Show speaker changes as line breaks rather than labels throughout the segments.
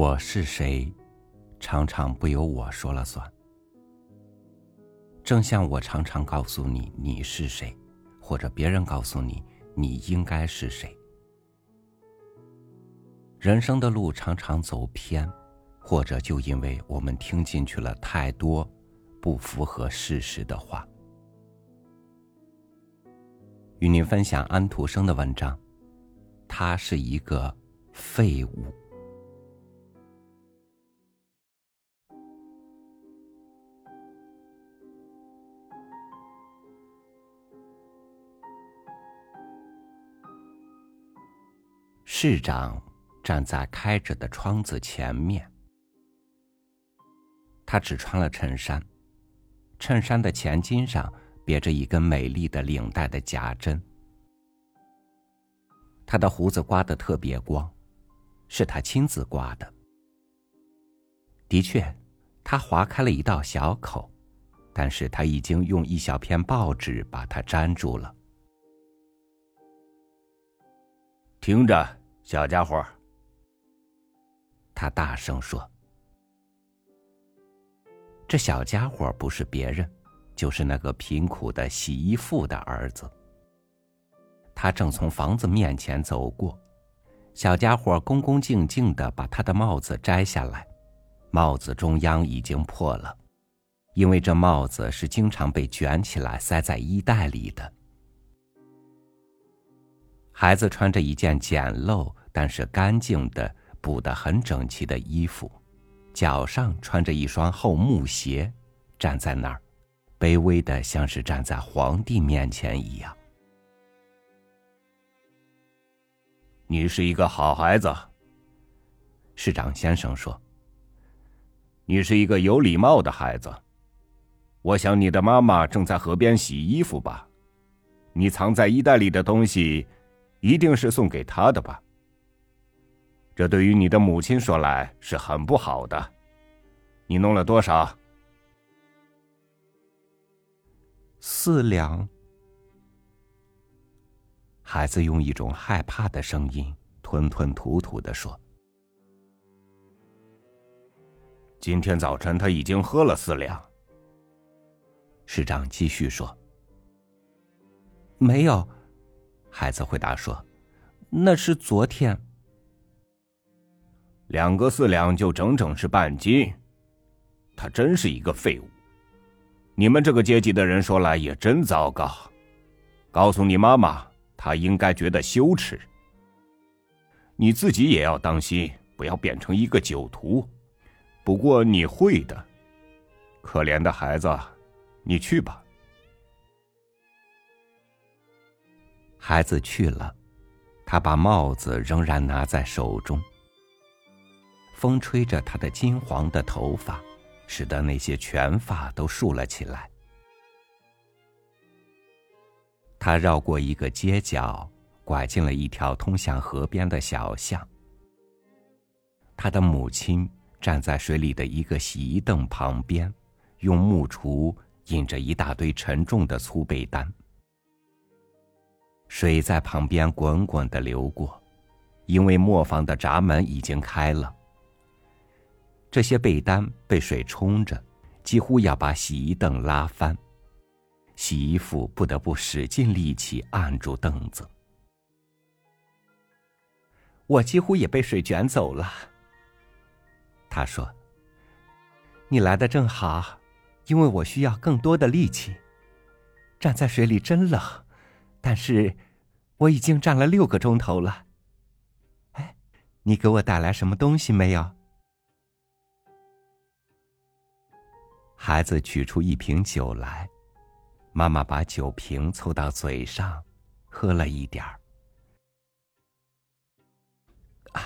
我是谁，常常不由我说了算。正像我常常告诉你你是谁，或者别人告诉你你应该是谁。人生的路常常走偏，或者就因为我们听进去了太多不符合事实的话。与您分享安徒生的文章，他是一个废物。市长站在开着的窗子前面，他只穿了衬衫，衬衫的前襟上别着一根美丽的领带的夹针。他的胡子刮得特别光，是他亲自刮的。的确，他划开了一道小口，但是他已经用一小片报纸把它粘住了。
听着。小家伙，
他大声说：“这小家伙不是别人，就是那个贫苦的洗衣妇的儿子。他正从房子面前走过，小家伙恭恭敬敬的把他的帽子摘下来，帽子中央已经破了，因为这帽子是经常被卷起来塞在衣袋里的。孩子穿着一件简陋。”但是干净的、补得很整齐的衣服，脚上穿着一双厚木鞋，站在那儿，卑微的像是站在皇帝面前一样。
你是一个好孩子，
市长先生说。
你是一个有礼貌的孩子。我想你的妈妈正在河边洗衣服吧？你藏在衣袋里的东西，一定是送给她的吧？这对于你的母亲说来是很不好的。你弄了多少？
四两。孩子用一种害怕的声音，吞吞吐吐的说：“
今天早晨他已经喝了四两。”
市长继续说：“没有。”孩子回答说：“那是昨天。”
两个四两就整整是半斤，他真是一个废物。你们这个阶级的人说来也真糟糕。告诉你妈妈，她应该觉得羞耻。你自己也要当心，不要变成一个酒徒。不过你会的，可怜的孩子，你去吧。
孩子去了，他把帽子仍然拿在手中。风吹着他的金黄的头发，使得那些全发都竖了起来。他绕过一个街角，拐进了一条通向河边的小巷。他的母亲站在水里的一个洗衣凳旁边，用木锄引着一大堆沉重的粗被单。水在旁边滚滚的流过，因为磨坊的闸门已经开了。这些被单被水冲着，几乎要把洗衣凳拉翻。洗衣服不得不使尽力气按住凳子。我几乎也被水卷走了。他说：“你来的正好，因为我需要更多的力气。站在水里真冷，但是我已经站了六个钟头了。哎，你给我带来什么东西没有？”孩子取出一瓶酒来，妈妈把酒瓶凑到嘴上，喝了一点儿。啊，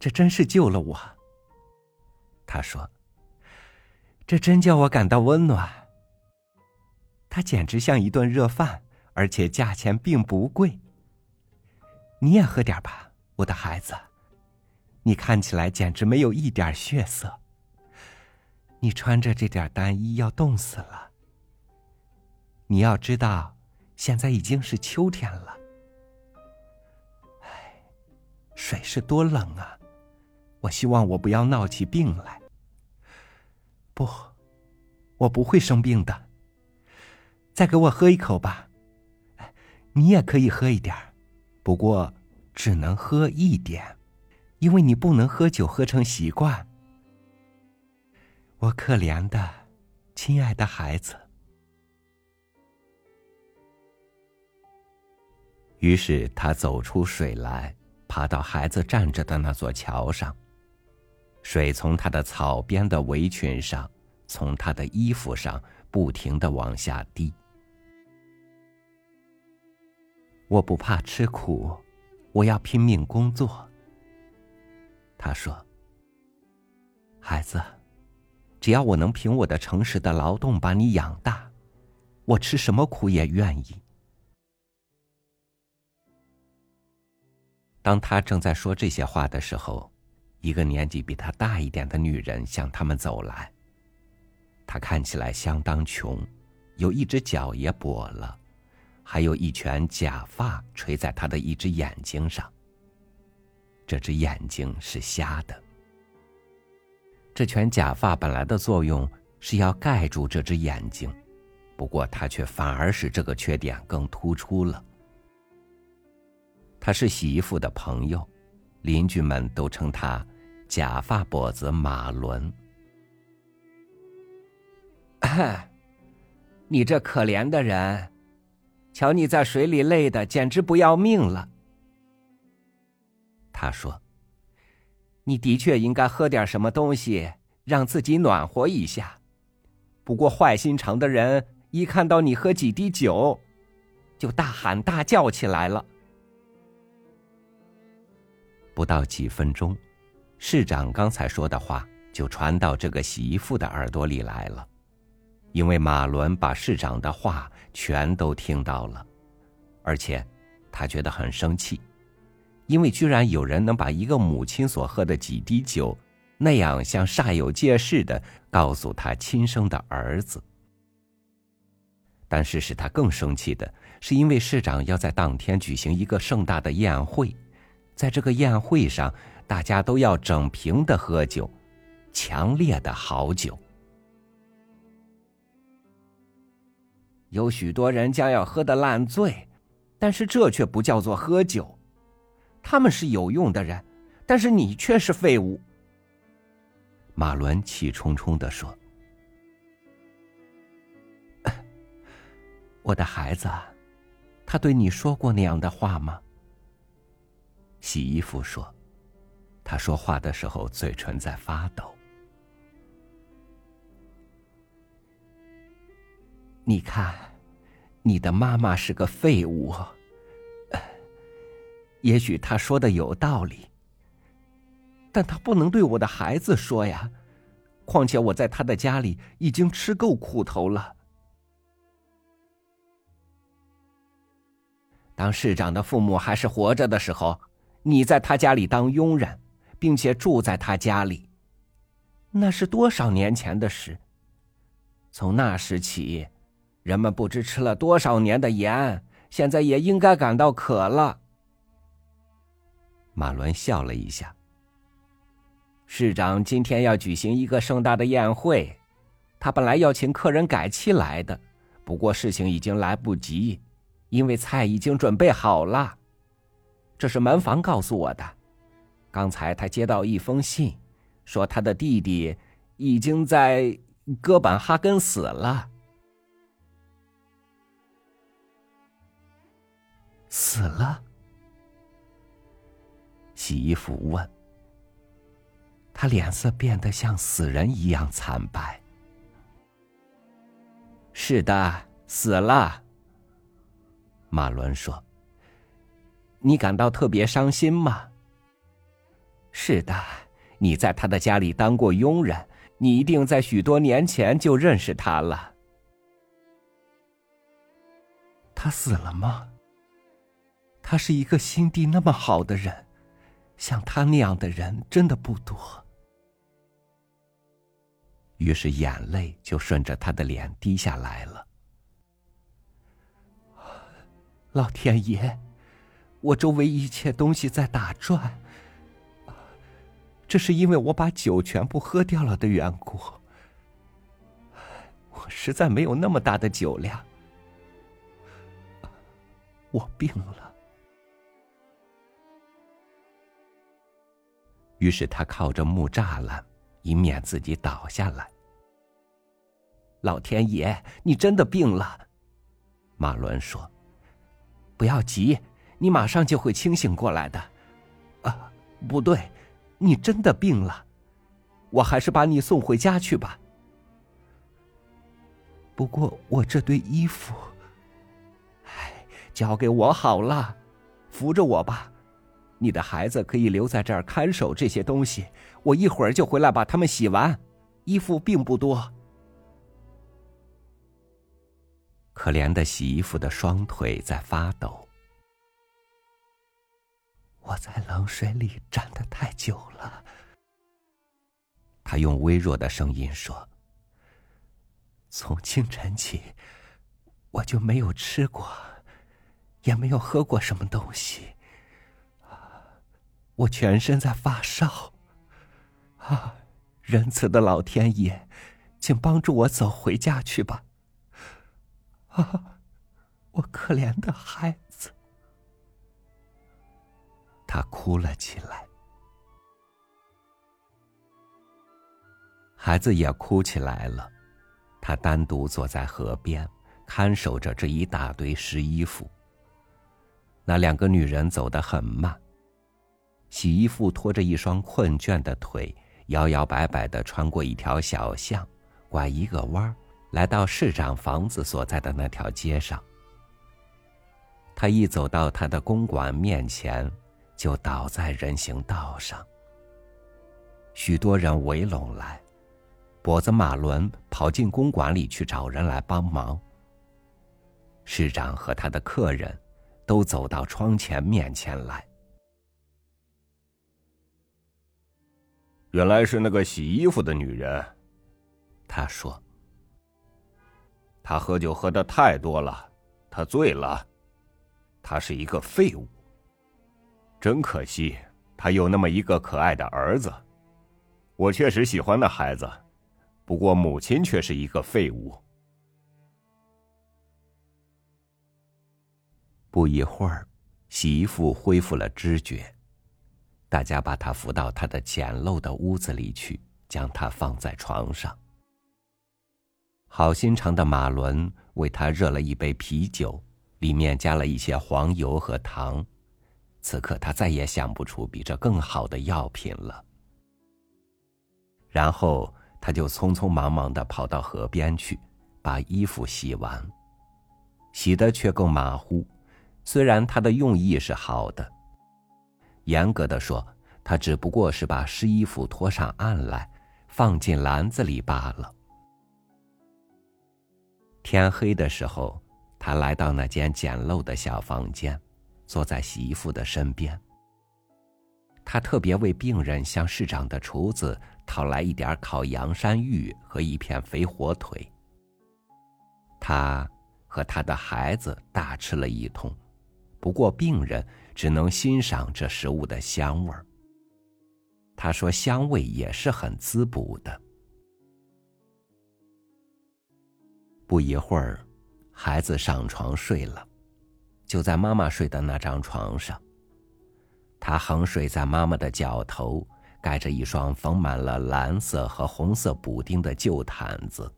这真是救了我。他说：“这真叫我感到温暖。它简直像一顿热饭，而且价钱并不贵。你也喝点吧，我的孩子。你看起来简直没有一点血色。”你穿着这点单衣要冻死了。你要知道，现在已经是秋天了。唉，水是多冷啊！我希望我不要闹起病来。不，我不会生病的。再给我喝一口吧。你也可以喝一点不过只能喝一点，因为你不能喝酒喝成习惯。我可怜的，亲爱的孩子。于是他走出水来，爬到孩子站着的那座桥上。水从他的草编的围裙上，从他的衣服上不停的往下滴。我不怕吃苦，我要拼命工作。他说：“孩子，只要我能凭我的诚实的劳动把你养大，我吃什么苦也愿意。”当他正在说这些话的时候，一个年纪比他大一点的女人向他们走来。她看起来相当穷，有一只脚也跛了，还有一圈假发垂在她的一只眼睛上。这只眼睛是瞎的。这圈假发本来的作用是要盖住这只眼睛，不过它却反而使这个缺点更突出了。他是洗衣服的朋友，邻居们都称他“假发跛子马伦”。你这可怜的人，瞧你在水里累的简直不要命了。他说：“你的确应该喝点什么东西，让自己暖和一下。不过坏心肠的人一看到你喝几滴酒，就大喊大叫起来了。”不到几分钟，市长刚才说的话就传到这个洗衣服的耳朵里来了，因为马伦把市长的话全都听到了，而且他觉得很生气，因为居然有人能把一个母亲所喝的几滴酒，那样像煞有介事的告诉他亲生的儿子。但是使他更生气的是，因为市长要在当天举行一个盛大的宴会。在这个宴会上，大家都要整瓶的喝酒，强烈的好酒。有许多人将要喝得烂醉，但是这却不叫做喝酒。他们是有用的人，但是你却是废物。马伦气冲冲的说：“我的孩子，他对你说过那样的话吗？”洗衣服说：“他说话的时候，嘴唇在发抖。你看，你的妈妈是个废物。也许他说的有道理，但他不能对我的孩子说呀。况且我在他的家里已经吃够苦头了。当市长的父母还是活着的时候。”你在他家里当佣人，并且住在他家里，那是多少年前的事。从那时起，人们不知吃了多少年的盐，现在也应该感到渴了。马伦笑了一下。市长今天要举行一个盛大的宴会，他本来要请客人改期来的，不过事情已经来不及，因为菜已经准备好了。这是门房告诉我的。刚才他接到一封信，说他的弟弟已经在哥本哈根死了。死了？洗衣服问。他脸色变得像死人一样惨白。是的，死了。马伦说。你感到特别伤心吗？是的，你在他的家里当过佣人，你一定在许多年前就认识他了。他死了吗？他是一个心地那么好的人，像他那样的人真的不多。于是眼泪就顺着他的脸滴下来了。老天爷！我周围一切东西在打转，这是因为我把酒全部喝掉了的缘故。我实在没有那么大的酒量。我病了。于是他靠着木栅栏，以免自己倒下来。老天爷，你真的病了，马伦说。不要急，你马上就会清醒过来的。啊，不对，你真的病了，我还是把你送回家去吧。不过我这堆衣服，哎，交给我好了，扶着我吧。你的孩子可以留在这儿看守这些东西，我一会儿就回来把它们洗完。衣服并不多。可怜的洗衣服的双腿在发抖。我在冷水里站得太久了。他用微弱的声音说：“从清晨起，我就没有吃过，也没有喝过什么东西。”我全身在发烧，啊！仁慈的老天爷，请帮助我走回家去吧！啊，我可怜的孩子，他哭了起来。孩子也哭起来了，他单独坐在河边，看守着这一大堆湿衣服。那两个女人走得很慢。洗衣服拖着一双困倦的腿，摇摇摆摆的穿过一条小巷，拐一个弯，来到市长房子所在的那条街上。他一走到他的公馆面前，就倒在人行道上。许多人围拢来，跛子马伦跑进公馆里去找人来帮忙。市长和他的客人，都走到窗前面前来。
原来是那个洗衣服的女人，
他说：“
他喝酒喝的太多了，他醉了，他是一个废物。真可惜，他有那么一个可爱的儿子，我确实喜欢那孩子，不过母亲却是一个废物。”
不一会儿，洗衣服恢复了知觉。大家把他扶到他的简陋的屋子里去，将他放在床上。好心肠的马伦为他热了一杯啤酒，里面加了一些黄油和糖。此刻他再也想不出比这更好的药品了。然后他就匆匆忙忙的跑到河边去，把衣服洗完，洗的却更马虎。虽然他的用意是好的。严格的说，他只不过是把湿衣服拖上岸来，放进篮子里罢了。天黑的时候，他来到那间简陋的小房间，坐在洗衣服的身边。他特别为病人向市长的厨子讨来一点烤羊山芋和一片肥火腿。他和他的孩子大吃了一通，不过病人。只能欣赏这食物的香味儿。他说：“香味也是很滋补的。”不一会儿，孩子上床睡了，就在妈妈睡的那张床上。他横睡在妈妈的脚头，盖着一双缝满了蓝色和红色补丁的旧毯子。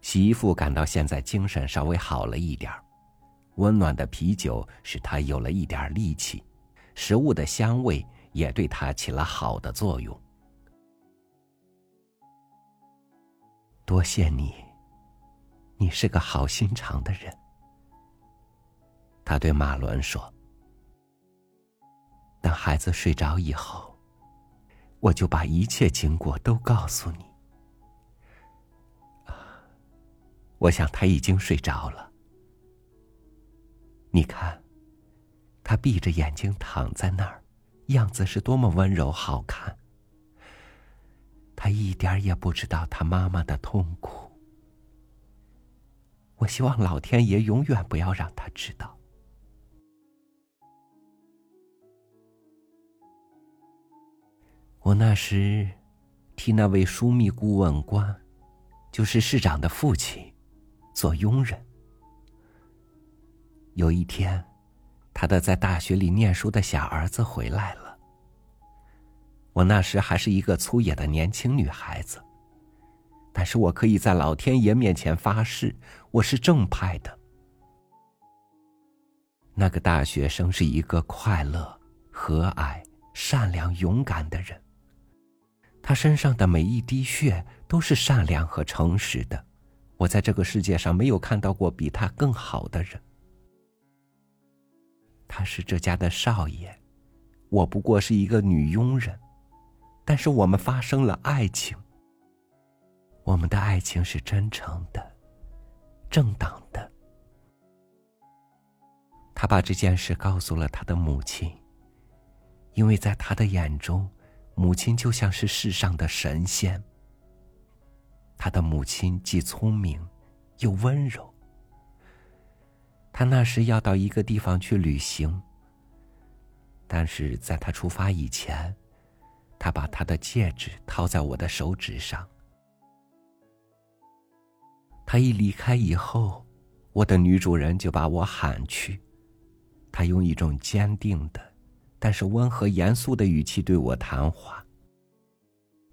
媳妇感到现在精神稍微好了一点儿。温暖的啤酒使他有了一点力气，食物的香味也对他起了好的作用。多谢你，你是个好心肠的人。他对马伦说：“等孩子睡着以后，我就把一切经过都告诉你。”我想他已经睡着了。你看，他闭着眼睛躺在那儿，样子是多么温柔好看。他一点也不知道他妈妈的痛苦。我希望老天爷永远不要让他知道。我那时替那位枢密顾问官，就是市长的父亲，做佣人。有一天，他的在大学里念书的小儿子回来了。我那时还是一个粗野的年轻女孩子，但是我可以在老天爷面前发誓，我是正派的。那个大学生是一个快乐、和蔼、善良、勇敢的人。他身上的每一滴血都是善良和诚实的，我在这个世界上没有看到过比他更好的人。他是这家的少爷，我不过是一个女佣人，但是我们发生了爱情。我们的爱情是真诚的，正当的。他把这件事告诉了他的母亲，因为在他的眼中。母亲就像是世上的神仙。他的母亲既聪明，又温柔。他那时要到一个地方去旅行，但是在他出发以前，他把他的戒指套在我的手指上。他一离开以后，我的女主人就把我喊去，他用一种坚定的。但是温和严肃的语气对我谈话，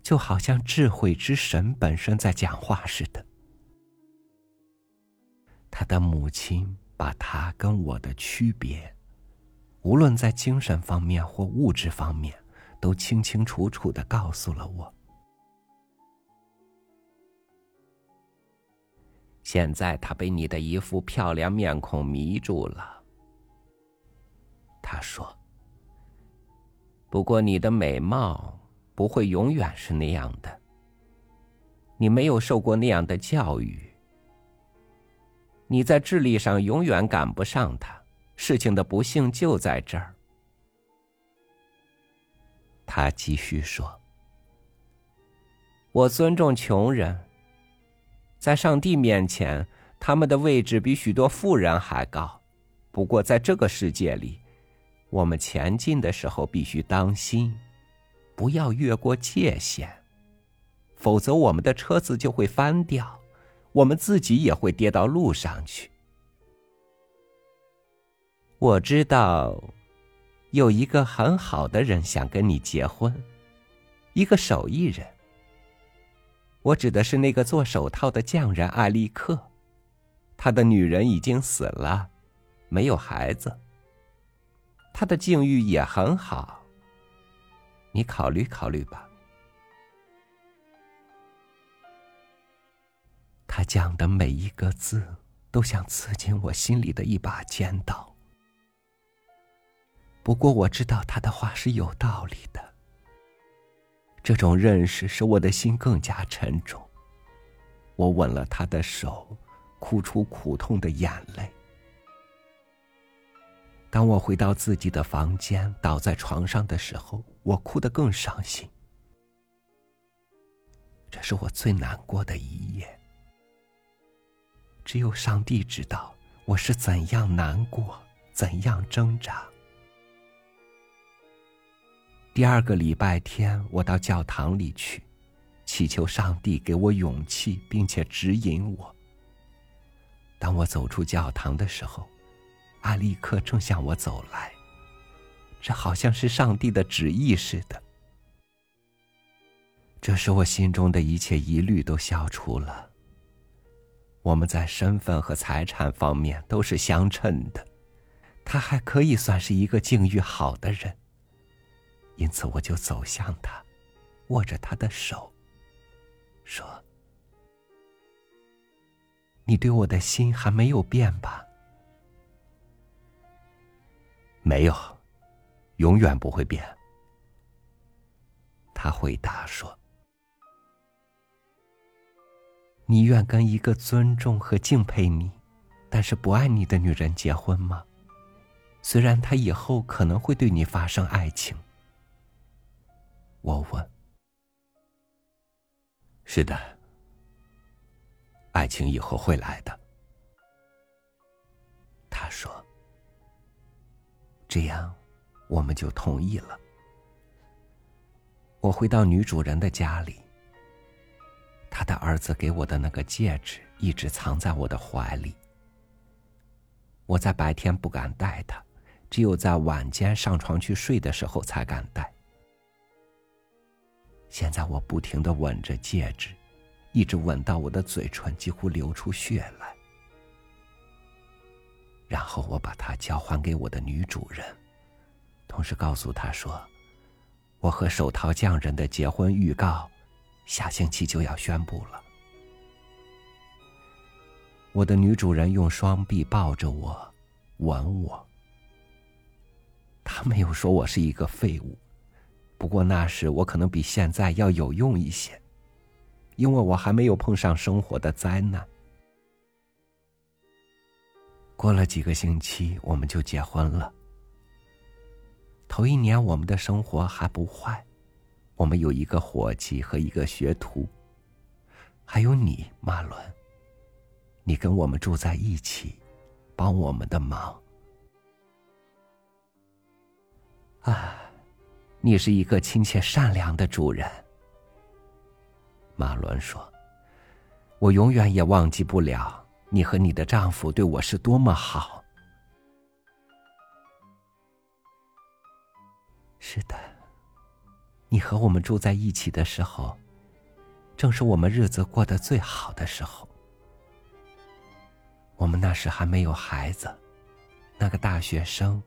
就好像智慧之神本身在讲话似的。他的母亲把他跟我的区别，无论在精神方面或物质方面，都清清楚楚的告诉了我。现在他被你的一副漂亮面孔迷住了，他说。不过，你的美貌不会永远是那样的。你没有受过那样的教育，你在智力上永远赶不上他。事情的不幸就在这儿。他继续说：“我尊重穷人，在上帝面前，他们的位置比许多富人还高。不过，在这个世界里。”我们前进的时候必须当心，不要越过界限，否则我们的车子就会翻掉，我们自己也会跌到路上去。我知道，有一个很好的人想跟你结婚，一个手艺人。我指的是那个做手套的匠人艾利克，他的女人已经死了，没有孩子。他的境遇也很好，你考虑考虑吧。他讲的每一个字，都像刺进我心里的一把尖刀。不过我知道他的话是有道理的。这种认识使我的心更加沉重。我吻了他的手，哭出苦痛的眼泪。当我回到自己的房间，倒在床上的时候，我哭得更伤心。这是我最难过的一夜。只有上帝知道我是怎样难过，怎样挣扎。第二个礼拜天，我到教堂里去，祈求上帝给我勇气，并且指引我。当我走出教堂的时候。阿利克正向我走来，这好像是上帝的旨意似的。这时，我心中的一切疑虑都消除了。我们在身份和财产方面都是相称的，他还可以算是一个境遇好的人。因此，我就走向他，握着他的手，说：“你对我的心还没有变吧？”没有，永远不会变。他回答说：“你愿跟一个尊重和敬佩你，但是不爱你的女人结婚吗？虽然她以后可能会对你发生爱情。”我问：“是的，爱情以后会来的。”他说。这样，我们就同意了。我回到女主人的家里，他的儿子给我的那个戒指一直藏在我的怀里。我在白天不敢戴它，只有在晚间上床去睡的时候才敢戴。现在我不停的吻着戒指，一直吻到我的嘴唇几乎流出血来。然后我把它交还给我的女主人，同时告诉她说。我和手套匠人的结婚预告，下星期就要宣布了。我的女主人用双臂抱着我，吻我。她没有说我是一个废物，不过那时我可能比现在要有用一些，因为我还没有碰上生活的灾难。过了几个星期，我们就结婚了。头一年，我们的生活还不坏，我们有一个伙计和一个学徒，还有你，马伦。你跟我们住在一起，帮我们的忙。啊，你是一个亲切善良的主人。马伦说：“我永远也忘记不了你和你的丈夫对我是多么好。”是的，你和我们住在一起的时候，正是我们日子过得最好的时候。我们那时还没有孩子，那个大学生，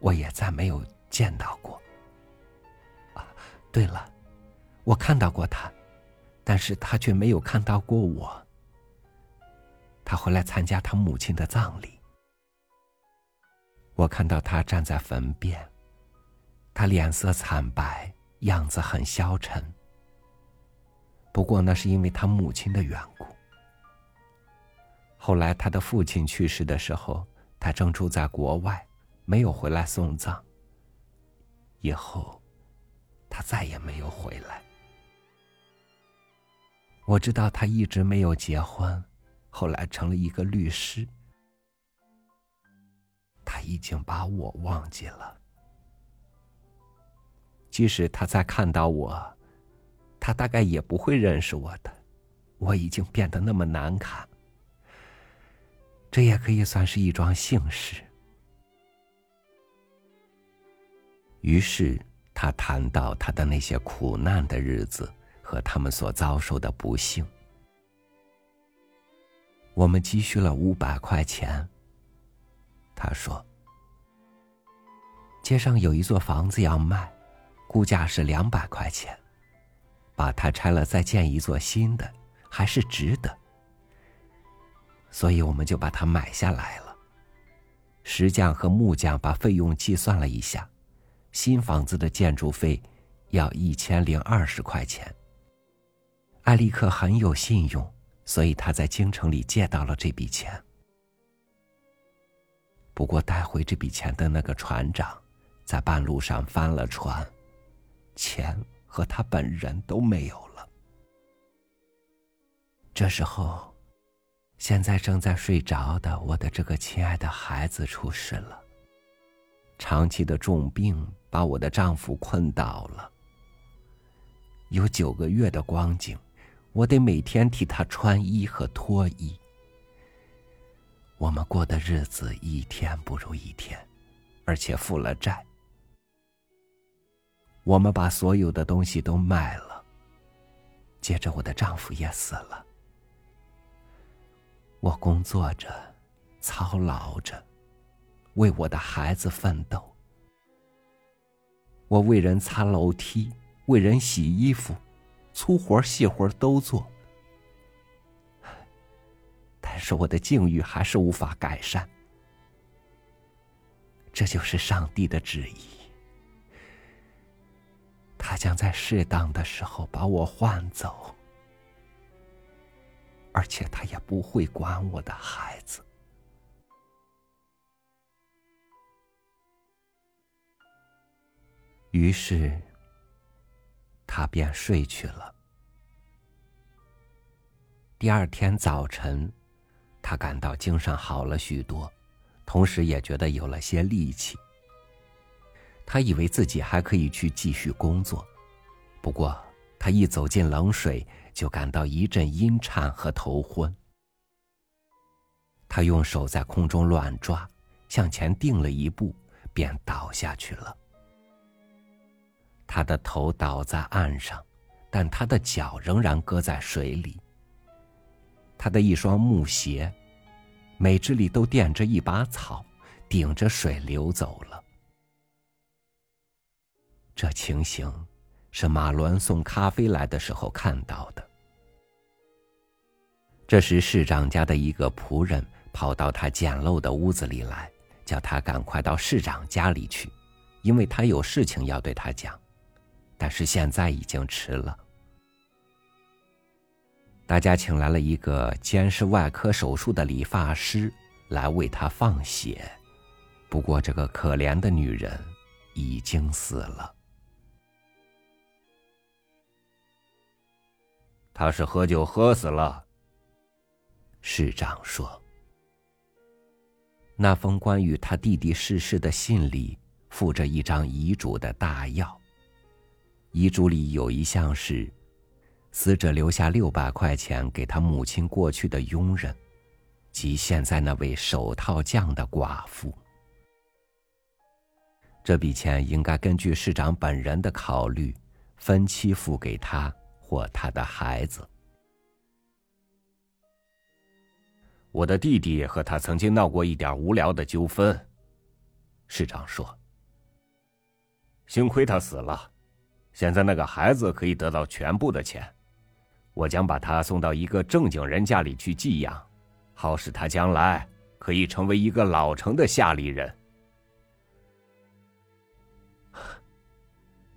我也再没有见到过。啊，对了，我看到过他，但是他却没有看到过我。他回来参加他母亲的葬礼，我看到他站在坟边。他脸色惨白，样子很消沉。不过那是因为他母亲的缘故。后来他的父亲去世的时候，他正住在国外，没有回来送葬。以后，他再也没有回来。我知道他一直没有结婚，后来成了一个律师。他已经把我忘记了。即使他再看到我，他大概也不会认识我的。我已经变得那么难看，这也可以算是一桩幸事。于是他谈到他的那些苦难的日子和他们所遭受的不幸。我们积蓄了五百块钱。他说：“街上有一座房子要卖。”估价是两百块钱，把它拆了再建一座新的，还是值得。所以我们就把它买下来了。石匠和木匠把费用计算了一下，新房子的建筑费要一千零二十块钱。艾利克很有信用，所以他在京城里借到了这笔钱。不过带回这笔钱的那个船长，在半路上翻了船。钱和他本人都没有了。这时候，现在正在睡着的我的这个亲爱的孩子出事了。长期的重病把我的丈夫困倒了。有九个月的光景，我得每天替他穿衣和脱衣。我们过的日子一天不如一天，而且负了债。我们把所有的东西都卖了。接着，我的丈夫也死了。我工作着，操劳着，为我的孩子奋斗。我为人擦楼梯，为人洗衣服，粗活细活都做。但是我的境遇还是无法改善。这就是上帝的旨意。他将在适当的时候把我换走，而且他也不会管我的孩子。于是，他便睡去了。第二天早晨，他感到精神好了许多，同时也觉得有了些力气。他以为自己还可以去继续工作，不过他一走进冷水，就感到一阵阴颤和头昏。他用手在空中乱抓，向前定了一步，便倒下去了。他的头倒在岸上，但他的脚仍然搁在水里。他的一双木鞋，每只里都垫着一把草，顶着水流走了。这情形是马伦送咖啡来的时候看到的。这时，市长家的一个仆人跑到他简陋的屋子里来，叫他赶快到市长家里去，因为他有事情要对他讲。但是现在已经迟了。大家请来了一个监视外科手术的理发师来为他放血，不过这个可怜的女人已经死了。
他是喝酒喝死了。
市长说：“那封关于他弟弟逝世的信里附着一张遗嘱的大要。遗嘱里有一项是。”死者留下六百块钱给他母亲过去的佣人，及现在那位手套匠的寡妇。这笔钱应该根据市长本人的考虑，分期付给他或他的孩子。
我的弟弟和他曾经闹过一点无聊的纠纷，市长说。幸亏他死了，现在那个孩子可以得到全部的钱。我将把他送到一个正经人家里去寄养，好使他将来可以成为一个老成的下里人。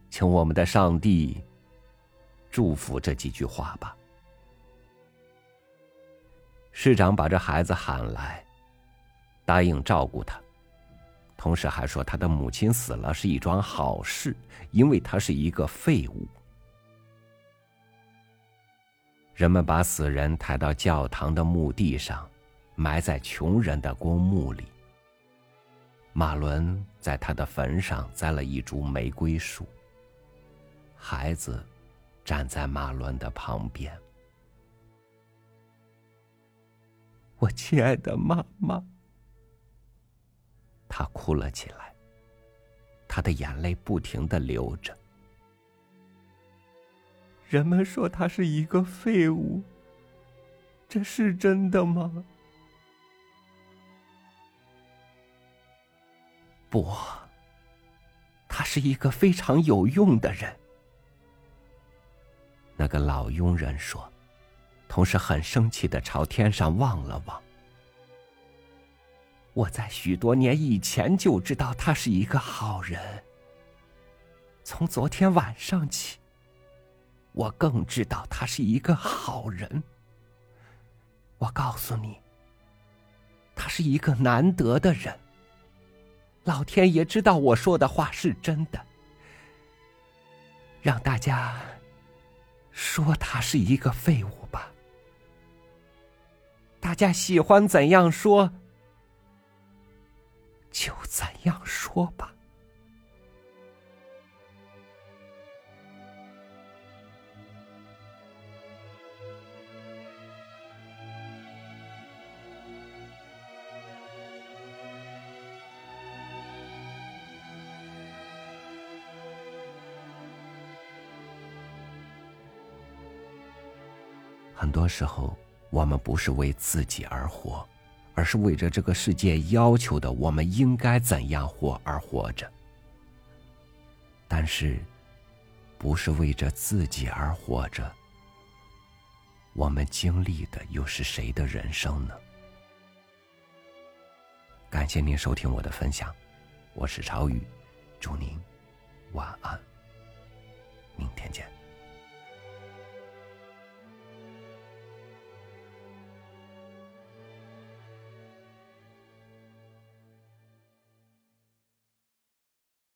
请我们的上帝祝福这几句话吧。市长把这孩子喊来，答应照顾他，同时还说他的母亲死了是一桩好事，因为他是一个废物。人们把死人抬到教堂的墓地上，埋在穷人的公墓里。马伦在他的坟上栽了一株玫瑰树。孩子站在马伦的旁边。我亲爱的妈妈，他哭了起来，他的眼泪不停的流着。人们说他是一个废物，这是真的吗？不，他是一个非常有用的人。那个老佣人说，同时很生气的朝天上望了望。我在许多年以前就知道他是一个好人，从昨天晚上起。我更知道他是一个好人。我告诉你，他是一个难得的人。老天爷知道我说的话是真的，让大家说他是一个废物吧。大家喜欢怎样说，就怎样说吧。很多时候，我们不是为自己而活，而是为着这个世界要求的我们应该怎样活而活着。但是，不是为着自己而活着，我们经历的又是谁的人生呢？感谢您收听我的分享，我是朝雨，祝您晚安，明天见。